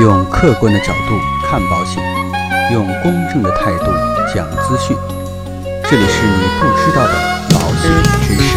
用客观的角度看保险，用公正的态度讲资讯。这里是你不知道的保险知识。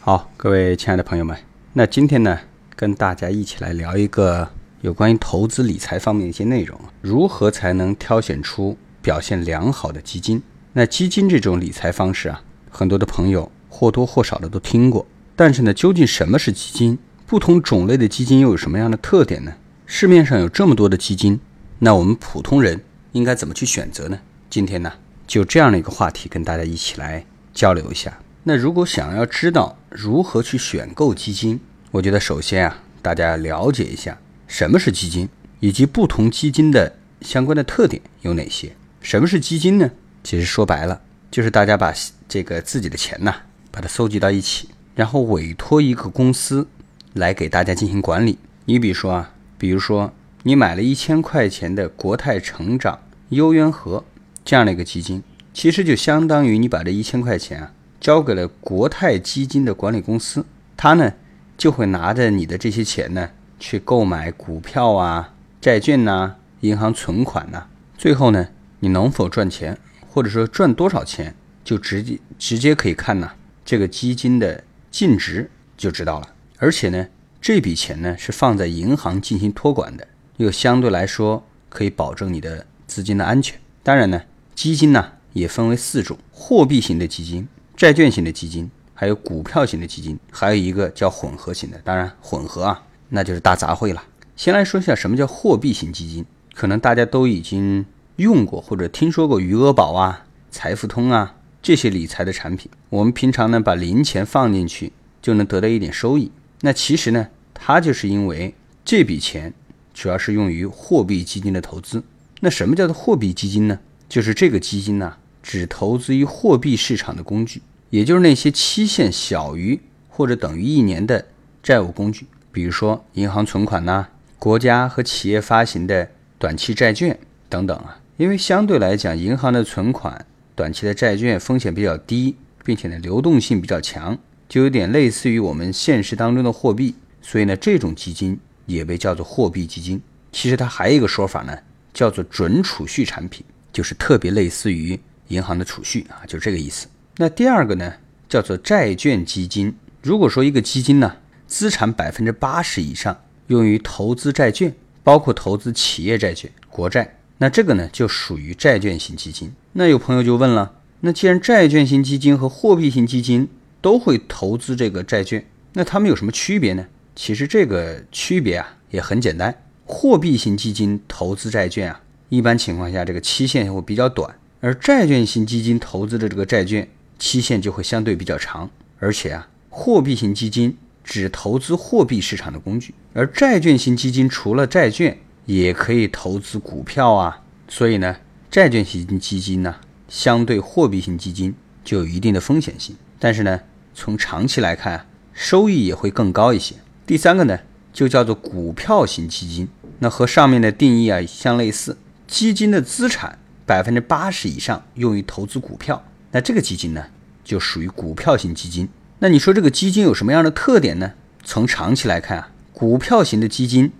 好，各位亲爱的朋友们，那今天呢，跟大家一起来聊一个有关于投资理财方面的一些内容，如何才能挑选出表现良好的基金？那基金这种理财方式啊，很多的朋友或多或少的都听过，但是呢，究竟什么是基金？不同种类的基金又有什么样的特点呢？市面上有这么多的基金，那我们普通人应该怎么去选择呢？今天呢，就这样的一个话题跟大家一起来交流一下。那如果想要知道如何去选购基金，我觉得首先啊，大家要了解一下什么是基金，以及不同基金的相关的特点有哪些。什么是基金呢？其实说白了，就是大家把这个自己的钱呐，把它搜集到一起，然后委托一个公司来给大家进行管理。你比如说啊，比如说你买了一千块钱的国泰成长优渊和这样的一个基金，其实就相当于你把这一千块钱啊。交给了国泰基金的管理公司，他呢就会拿着你的这些钱呢去购买股票啊、债券呐、银行存款呐。最后呢，你能否赚钱，或者说赚多少钱，就直接直接可以看呐这个基金的净值就知道了。而且呢，这笔钱呢是放在银行进行托管的，又相对来说可以保证你的资金的安全。当然呢，基金呢也分为四种：货币型的基金。债券型的基金，还有股票型的基金，还有一个叫混合型的。当然，混合啊，那就是大杂烩了。先来说一下什么叫货币型基金，可能大家都已经用过或者听说过余额宝啊、财付通啊这些理财的产品。我们平常呢把零钱放进去就能得到一点收益。那其实呢，它就是因为这笔钱主要是用于货币基金的投资。那什么叫做货币基金呢？就是这个基金呢，只投资于货币市场的工具。也就是那些期限小于或者等于一年的债务工具，比如说银行存款呐、国家和企业发行的短期债券等等啊。因为相对来讲，银行的存款、短期的债券风险比较低，并且呢流动性比较强，就有点类似于我们现实当中的货币，所以呢这种基金也被叫做货币基金。其实它还有一个说法呢，叫做准储蓄产品，就是特别类似于银行的储蓄啊，就这个意思。那第二个呢，叫做债券基金。如果说一个基金呢，资产百分之八十以上用于投资债券，包括投资企业债券、国债，那这个呢就属于债券型基金。那有朋友就问了，那既然债券型基金和货币型基金都会投资这个债券，那它们有什么区别呢？其实这个区别啊也很简单，货币型基金投资债券啊，一般情况下这个期限会比较短，而债券型基金投资的这个债券。期限就会相对比较长，而且啊，货币型基金只投资货币市场的工具，而债券型基金除了债券也可以投资股票啊，所以呢，债券型基金呢，相对货币型基金就有一定的风险性，但是呢，从长期来看，收益也会更高一些。第三个呢，就叫做股票型基金，那和上面的定义啊相类似，基金的资产百分之八十以上用于投资股票。那这个基金呢，就属于股票型基金。那你说这个基金有什么样的特点呢？从长期来看啊，股票型的基金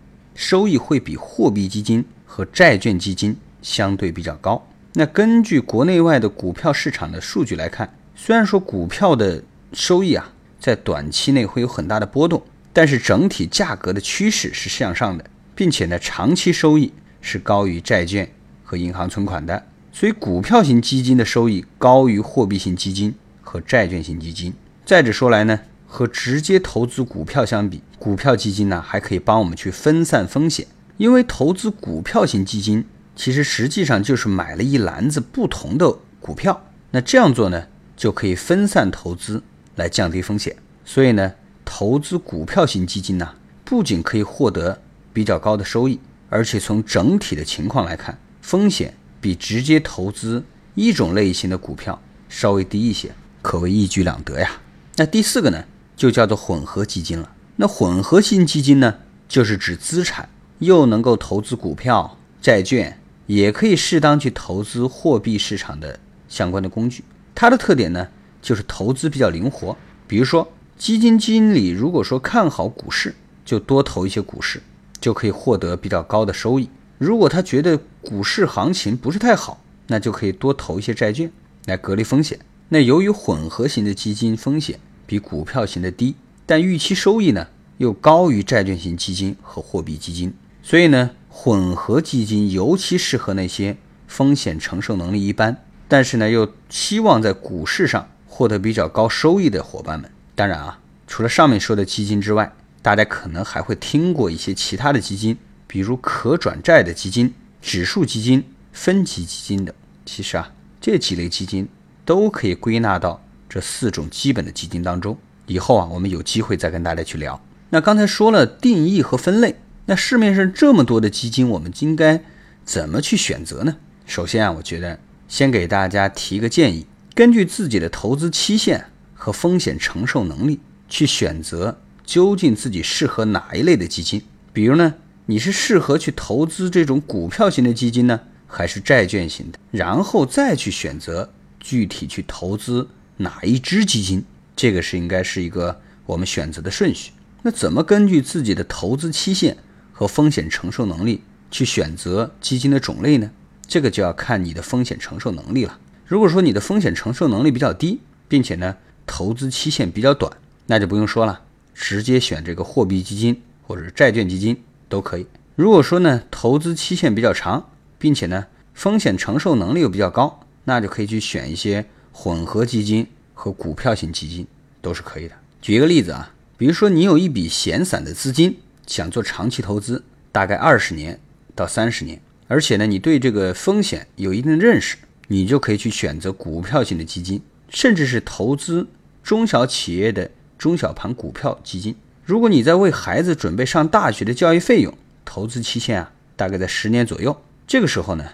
收益会比货币基金和债券基金相对比较高。那根据国内外的股票市场的数据来看，虽然说股票的收益啊，在短期内会有很大的波动，但是整体价格的趋势是向上的，并且呢，长期收益是高于债券和银行存款的。所以，股票型基金的收益高于货币型基金和债券型基金。再者说来呢，和直接投资股票相比，股票基金呢还可以帮我们去分散风险。因为投资股票型基金，其实实际上就是买了一篮子不同的股票。那这样做呢，就可以分散投资来降低风险。所以呢，投资股票型基金呢，不仅可以获得比较高的收益，而且从整体的情况来看，风险。比直接投资一种类型的股票稍微低一些，可谓一举两得呀。那第四个呢，就叫做混合基金了。那混合型基金呢，就是指资产又能够投资股票、债券，也可以适当去投资货币市场的相关的工具。它的特点呢，就是投资比较灵活，比如说，基金经理如果说看好股市，就多投一些股市，就可以获得比较高的收益。如果他觉得股市行情不是太好，那就可以多投一些债券来隔离风险。那由于混合型的基金风险比股票型的低，但预期收益呢又高于债券型基金和货币基金，所以呢，混合基金尤其适合那些风险承受能力一般，但是呢又希望在股市上获得比较高收益的伙伴们。当然啊，除了上面说的基金之外，大家可能还会听过一些其他的基金，比如可转债的基金、指数基金、分级基金等。其实啊，这几类基金都可以归纳到这四种基本的基金当中。以后啊，我们有机会再跟大家去聊。那刚才说了定义和分类，那市面上这么多的基金，我们应该怎么去选择呢？首先啊，我觉得先给大家提个建议：根据自己的投资期限和风险承受能力去选择，究竟自己适合哪一类的基金。比如呢，你是适合去投资这种股票型的基金呢？还是债券型的，然后再去选择具体去投资哪一支基金，这个是应该是一个我们选择的顺序。那怎么根据自己的投资期限和风险承受能力去选择基金的种类呢？这个就要看你的风险承受能力了。如果说你的风险承受能力比较低，并且呢投资期限比较短，那就不用说了，直接选这个货币基金或者债券基金都可以。如果说呢投资期限比较长，并且呢，风险承受能力又比较高，那就可以去选一些混合基金和股票型基金，都是可以的。举一个例子啊，比如说你有一笔闲散的资金，想做长期投资，大概二十年到三十年，而且呢，你对这个风险有一定的认识，你就可以去选择股票型的基金，甚至是投资中小企业的中小盘股票基金。如果你在为孩子准备上大学的教育费用，投资期限啊，大概在十年左右。这个时候呢，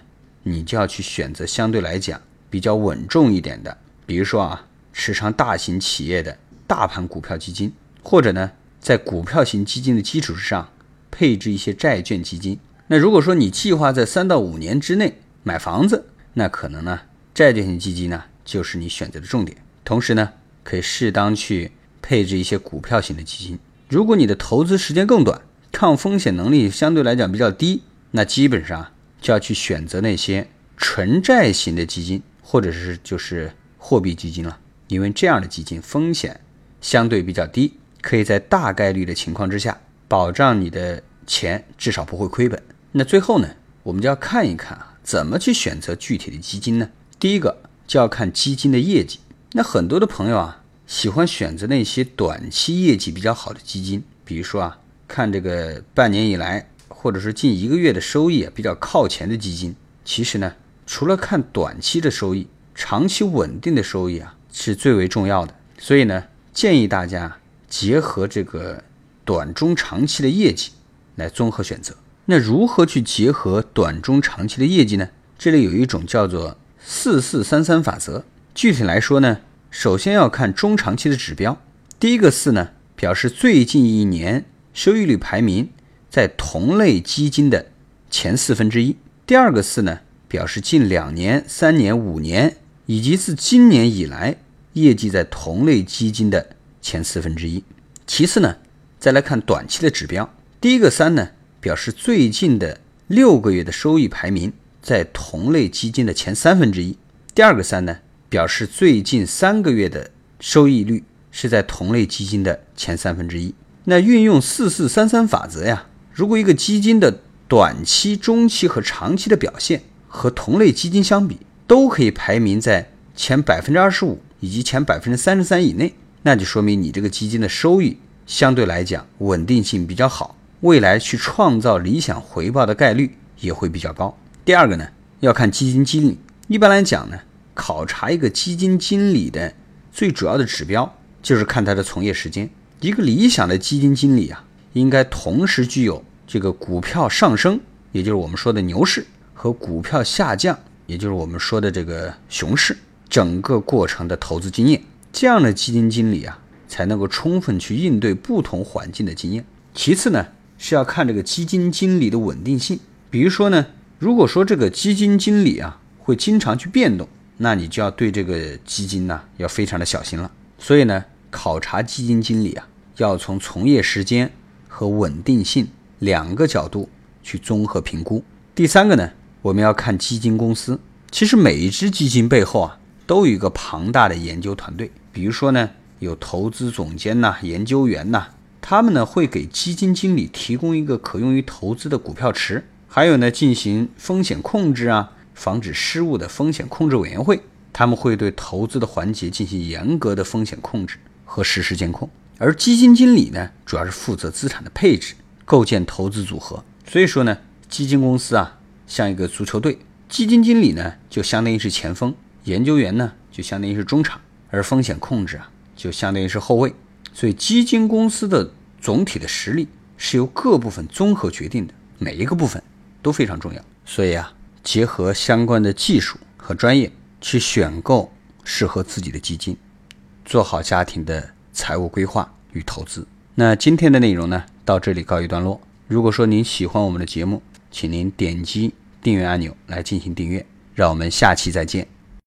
你就要去选择相对来讲比较稳重一点的，比如说啊，持仓大型企业的大盘股票基金，或者呢，在股票型基金的基础之上配置一些债券基金。那如果说你计划在三到五年之内买房子，那可能呢，债券型基金呢就是你选择的重点。同时呢，可以适当去配置一些股票型的基金。如果你的投资时间更短，抗风险能力相对来讲比较低，那基本上。就要去选择那些纯债型的基金，或者是就是货币基金了，因为这样的基金风险相对比较低，可以在大概率的情况之下保障你的钱至少不会亏本。那最后呢，我们就要看一看啊，怎么去选择具体的基金呢？第一个就要看基金的业绩。那很多的朋友啊，喜欢选择那些短期业绩比较好的基金，比如说啊，看这个半年以来。或者是近一个月的收益啊比较靠前的基金，其实呢，除了看短期的收益，长期稳定的收益啊是最为重要的。所以呢，建议大家结合这个短中长期的业绩来综合选择。那如何去结合短中长期的业绩呢？这里有一种叫做四四三三法则。具体来说呢，首先要看中长期的指标。第一个四呢，表示最近一年收益率排名。在同类基金的前四分之一。第二个四呢，表示近两年、三年、五年以及自今年以来业绩在同类基金的前四分之一。其次呢，再来看短期的指标。第一个三呢，表示最近的六个月的收益排名在同类基金的前三分之一。第二个三呢，表示最近三个月的收益率是在同类基金的前三分之一。那运用四四三三法则呀。如果一个基金的短期、中期和长期的表现和同类基金相比，都可以排名在前百分之二十五以及前百分之三十三以内，那就说明你这个基金的收益相对来讲稳定性比较好，未来去创造理想回报的概率也会比较高。第二个呢，要看基金经理。一般来讲呢，考察一个基金经理的最主要的指标就是看他的从业时间。一个理想的基金经理啊。应该同时具有这个股票上升，也就是我们说的牛市和股票下降，也就是我们说的这个熊市整个过程的投资经验。这样的基金经理啊，才能够充分去应对不同环境的经验。其次呢，是要看这个基金经理的稳定性。比如说呢，如果说这个基金经理啊会经常去变动，那你就要对这个基金呢要非常的小心了。所以呢，考察基金经理啊，要从从业时间和稳定性两个角度去综合评估。第三个呢，我们要看基金公司。其实每一只基金背后啊，都有一个庞大的研究团队。比如说呢，有投资总监呐、研究员呐，他们呢会给基金经理提供一个可用于投资的股票池，还有呢进行风险控制啊、防止失误的风险控制委员会，他们会对投资的环节进行严格的风险控制和实时监控。而基金经理呢，主要是负责资产的配置、构建投资组合。所以说呢。基金公司啊，像一个足球队，基金经理呢就相当于是前锋，研究员呢就相当于是中场，而风险控制啊就相当于是后卫。所以基金公司的总体的实力是由各部分综合决定的，每一个部分都非常重要。所以啊，结合相关的技术和专业去选购适合自己的基金，做好家庭的财务规划与投资。那今天的内容呢，到这里告一段落。如果说您喜欢我们的节目，请您点击订阅按钮来进行订阅，让我们下期再见。